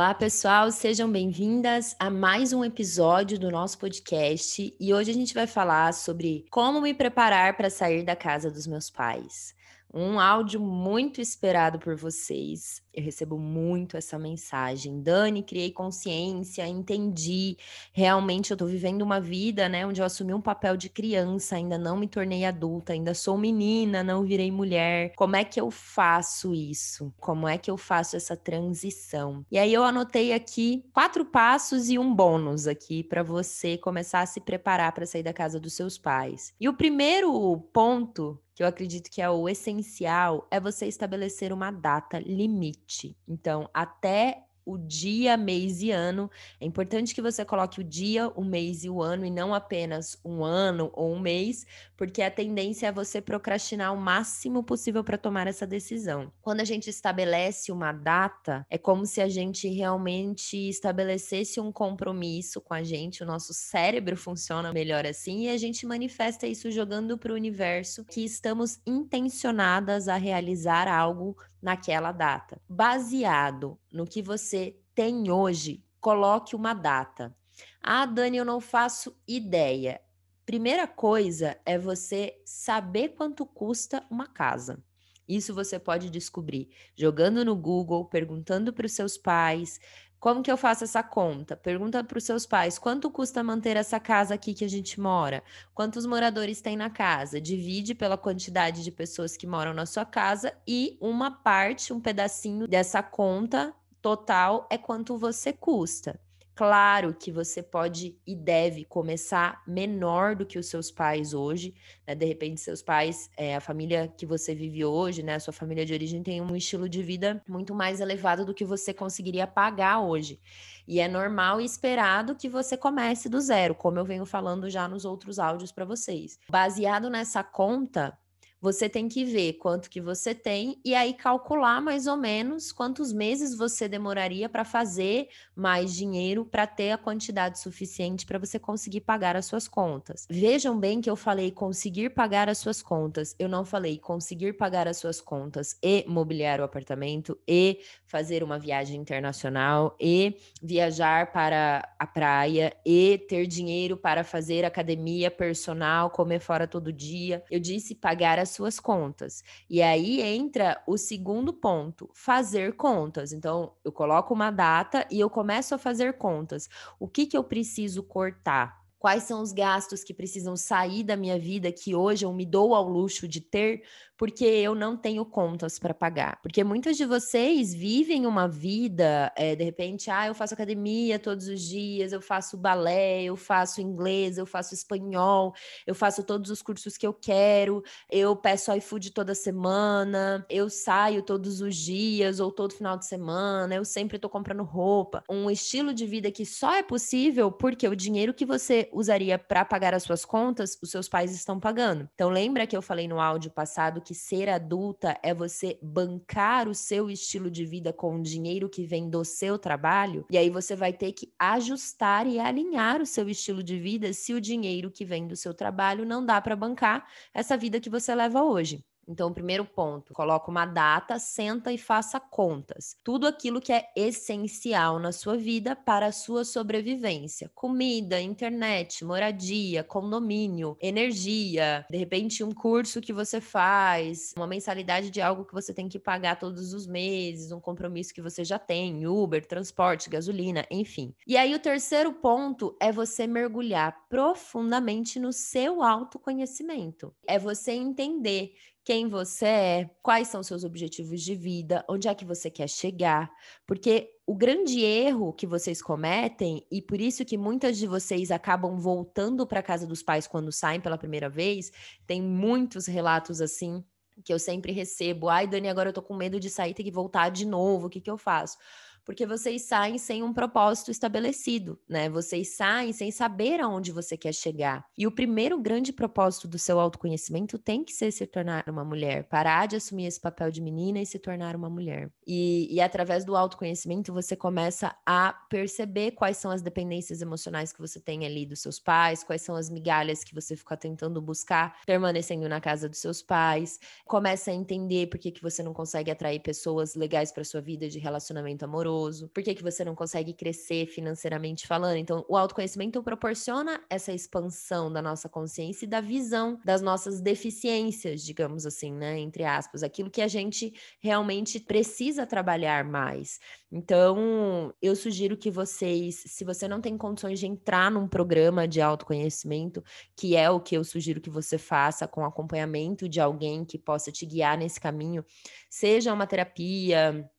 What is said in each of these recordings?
Olá, pessoal, sejam bem-vindas a mais um episódio do nosso podcast. E hoje a gente vai falar sobre como me preparar para sair da casa dos meus pais. Um áudio muito esperado por vocês. Eu recebo muito essa mensagem. Dani, criei consciência, entendi. Realmente eu tô vivendo uma vida, né, onde eu assumi um papel de criança, ainda não me tornei adulta, ainda sou menina, não virei mulher. Como é que eu faço isso? Como é que eu faço essa transição? E aí eu anotei aqui quatro passos e um bônus aqui para você começar a se preparar para sair da casa dos seus pais. E o primeiro ponto que eu acredito que é o essencial, é você estabelecer uma data limite. Então, até o dia, mês e ano. É importante que você coloque o dia, o mês e o ano e não apenas um ano ou um mês, porque a tendência é você procrastinar o máximo possível para tomar essa decisão. Quando a gente estabelece uma data, é como se a gente realmente estabelecesse um compromisso com a gente, o nosso cérebro funciona melhor assim e a gente manifesta isso jogando para o universo que estamos intencionadas a realizar algo naquela data. Baseado no que você tem hoje, coloque uma data. Ah, Dani, eu não faço ideia. Primeira coisa é você saber quanto custa uma casa. Isso você pode descobrir jogando no Google, perguntando para os seus pais, como que eu faço essa conta? Pergunta para os seus pais: quanto custa manter essa casa aqui que a gente mora? Quantos moradores tem na casa? Divide pela quantidade de pessoas que moram na sua casa e uma parte, um pedacinho dessa conta total é quanto você custa. Claro que você pode e deve começar menor do que os seus pais hoje, né? De repente, seus pais, é, a família que você vive hoje, né? A sua família de origem tem um estilo de vida muito mais elevado do que você conseguiria pagar hoje. E é normal e esperado que você comece do zero, como eu venho falando já nos outros áudios para vocês. Baseado nessa conta, você tem que ver quanto que você tem e aí calcular mais ou menos quantos meses você demoraria para fazer mais dinheiro para ter a quantidade suficiente para você conseguir pagar as suas contas. Vejam bem que eu falei conseguir pagar as suas contas. Eu não falei conseguir pagar as suas contas e mobiliar o apartamento e fazer uma viagem internacional e viajar para a praia e ter dinheiro para fazer academia personal, comer fora todo dia. Eu disse pagar as suas contas. E aí entra o segundo ponto, fazer contas. Então, eu coloco uma data e eu começo a fazer contas. O que que eu preciso cortar? Quais são os gastos que precisam sair da minha vida que hoje eu me dou ao luxo de ter porque eu não tenho contas para pagar. Porque muitas de vocês vivem uma vida, é, de repente, ah, eu faço academia todos os dias, eu faço balé, eu faço inglês, eu faço espanhol, eu faço todos os cursos que eu quero, eu peço iFood toda semana, eu saio todos os dias ou todo final de semana, eu sempre estou comprando roupa. Um estilo de vida que só é possível porque o dinheiro que você usaria para pagar as suas contas, os seus pais estão pagando. Então, lembra que eu falei no áudio passado que ser adulta é você bancar o seu estilo de vida com o dinheiro que vem do seu trabalho, e aí você vai ter que ajustar e alinhar o seu estilo de vida se o dinheiro que vem do seu trabalho não dá para bancar essa vida que você leva hoje. Então, primeiro ponto, coloca uma data, senta e faça contas. Tudo aquilo que é essencial na sua vida para a sua sobrevivência: comida, internet, moradia, condomínio, energia, de repente um curso que você faz, uma mensalidade de algo que você tem que pagar todos os meses, um compromisso que você já tem, Uber, transporte, gasolina, enfim. E aí o terceiro ponto é você mergulhar profundamente no seu autoconhecimento. É você entender quem você é, quais são seus objetivos de vida, onde é que você quer chegar, porque o grande erro que vocês cometem e por isso que muitas de vocês acabam voltando para casa dos pais quando saem pela primeira vez, tem muitos relatos assim que eu sempre recebo. Ai, Dani, agora eu tô com medo de sair, ter que voltar de novo, o que que eu faço? Porque vocês saem sem um propósito estabelecido, né? Vocês saem sem saber aonde você quer chegar. E o primeiro grande propósito do seu autoconhecimento tem que ser se tornar uma mulher, parar de assumir esse papel de menina e se tornar uma mulher. E, e através do autoconhecimento você começa a perceber quais são as dependências emocionais que você tem ali dos seus pais, quais são as migalhas que você fica tentando buscar permanecendo na casa dos seus pais, começa a entender por que, que você não consegue atrair pessoas legais para sua vida de relacionamento amoroso ansioso? Por que, que você não consegue crescer financeiramente falando? Então, o autoconhecimento proporciona essa expansão da nossa consciência e da visão das nossas deficiências, digamos assim, né? Entre aspas, aquilo que a gente realmente precisa trabalhar mais. Então, eu sugiro que vocês, se você não tem condições de entrar num programa de autoconhecimento, que é o que eu sugiro que você faça com acompanhamento de alguém que possa te guiar nesse caminho, seja uma terapia,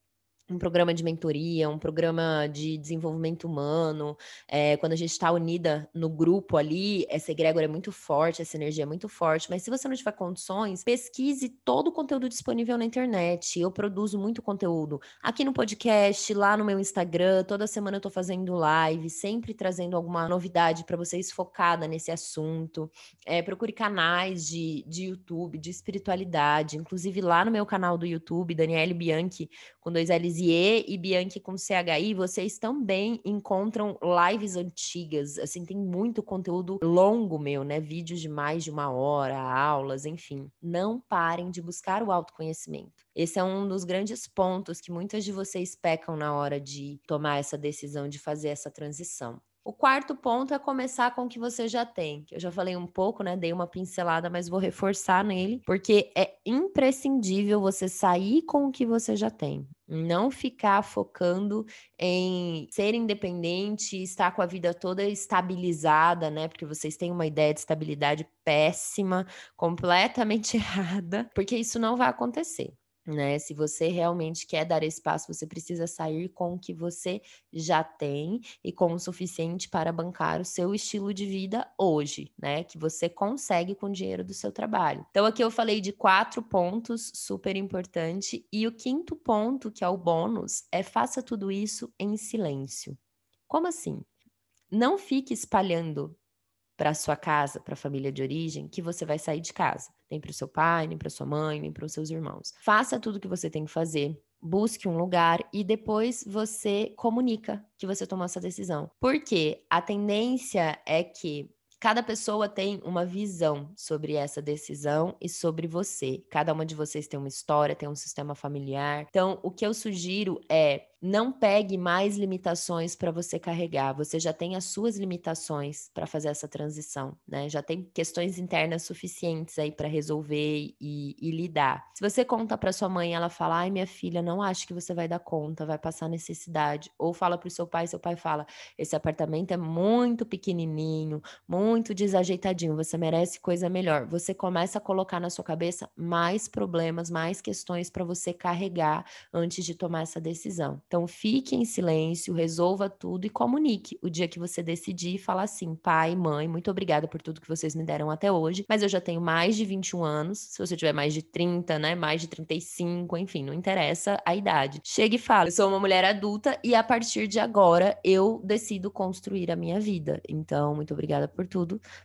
um programa de mentoria, um programa de desenvolvimento humano. É, quando a gente está unida no grupo ali, essa egrégora é muito forte, essa energia é muito forte. Mas se você não tiver condições, pesquise todo o conteúdo disponível na internet. Eu produzo muito conteúdo aqui no podcast, lá no meu Instagram. Toda semana eu estou fazendo live, sempre trazendo alguma novidade para vocês focada nesse assunto. É, procure canais de, de YouTube, de espiritualidade. Inclusive lá no meu canal do YouTube, Daniele Bianchi, com dois L's Lisier e Bianchi com CHI, vocês também encontram lives antigas. Assim, tem muito conteúdo longo meu, né? Vídeos de mais de uma hora, aulas, enfim. Não parem de buscar o autoconhecimento. Esse é um dos grandes pontos que muitas de vocês pecam na hora de tomar essa decisão de fazer essa transição. O quarto ponto é começar com o que você já tem. Eu já falei um pouco, né? Dei uma pincelada, mas vou reforçar nele, porque é imprescindível você sair com o que você já tem. Não ficar focando em ser independente, estar com a vida toda estabilizada, né? Porque vocês têm uma ideia de estabilidade péssima, completamente errada, porque isso não vai acontecer né? Se você realmente quer dar espaço, você precisa sair com o que você já tem e com o suficiente para bancar o seu estilo de vida hoje, né? Que você consegue com o dinheiro do seu trabalho. Então, aqui eu falei de quatro pontos super importante e o quinto ponto, que é o bônus, é faça tudo isso em silêncio. Como assim? Não fique espalhando para sua casa, para a família de origem, que você vai sair de casa. Nem para o seu pai, nem para sua mãe, nem para os seus irmãos. Faça tudo o que você tem que fazer. Busque um lugar e depois você comunica que você tomou essa decisão. Porque a tendência é que Cada pessoa tem uma visão sobre essa decisão e sobre você. Cada uma de vocês tem uma história, tem um sistema familiar. Então, o que eu sugiro é não pegue mais limitações para você carregar. Você já tem as suas limitações para fazer essa transição, né? Já tem questões internas suficientes aí para resolver e, e, lidar. Se você conta para sua mãe, ela fala: "Ai, minha filha, não acho que você vai dar conta, vai passar necessidade". Ou fala para o seu pai, seu pai fala: "Esse apartamento é muito pequenininho, muito desajeitadinho, você merece coisa melhor". Você começa a colocar na sua cabeça mais problemas, mais questões para você carregar antes de tomar essa decisão. Então, fique em silêncio, resolva tudo e comunique o dia que você decidir e falar assim: pai, mãe, muito obrigada por tudo que vocês me deram até hoje, mas eu já tenho mais de 21 anos. Se você tiver mais de 30, né, mais de 35, enfim, não interessa a idade. Chega e fala: eu sou uma mulher adulta e a partir de agora eu decido construir a minha vida. Então, muito obrigada por tudo,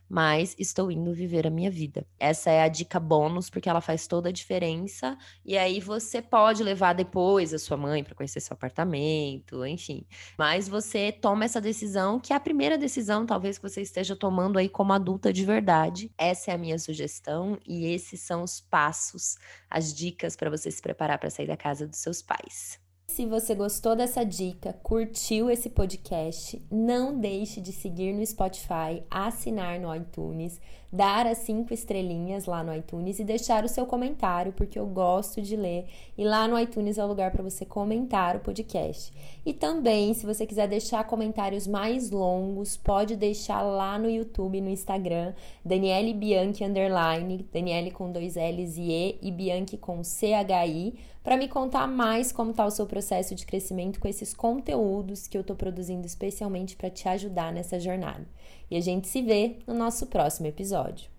mas estou indo viver a minha vida. Essa é a dica bônus, porque ela faz toda a diferença. E aí você pode levar depois a sua mãe para conhecer seu apartamento, enfim. Mas você toma essa decisão, que é a primeira decisão, talvez, que você esteja tomando aí como adulta de verdade. Essa é a minha sugestão e esses são os passos, as dicas para você se preparar para sair da casa dos seus pais. Se você gostou dessa dica, curtiu esse podcast, não deixe de seguir no Spotify, assinar no iTunes, dar as cinco estrelinhas lá no iTunes e deixar o seu comentário, porque eu gosto de ler. E lá no iTunes é o lugar para você comentar o podcast. E também, se você quiser deixar comentários mais longos, pode deixar lá no YouTube, no Instagram, Daniele Bianchi underline, Daniele com dois L's e E e Bianchi com CHI para me contar mais como está o seu processo de crescimento com esses conteúdos que eu estou produzindo especialmente para te ajudar nessa jornada. E a gente se vê no nosso próximo episódio.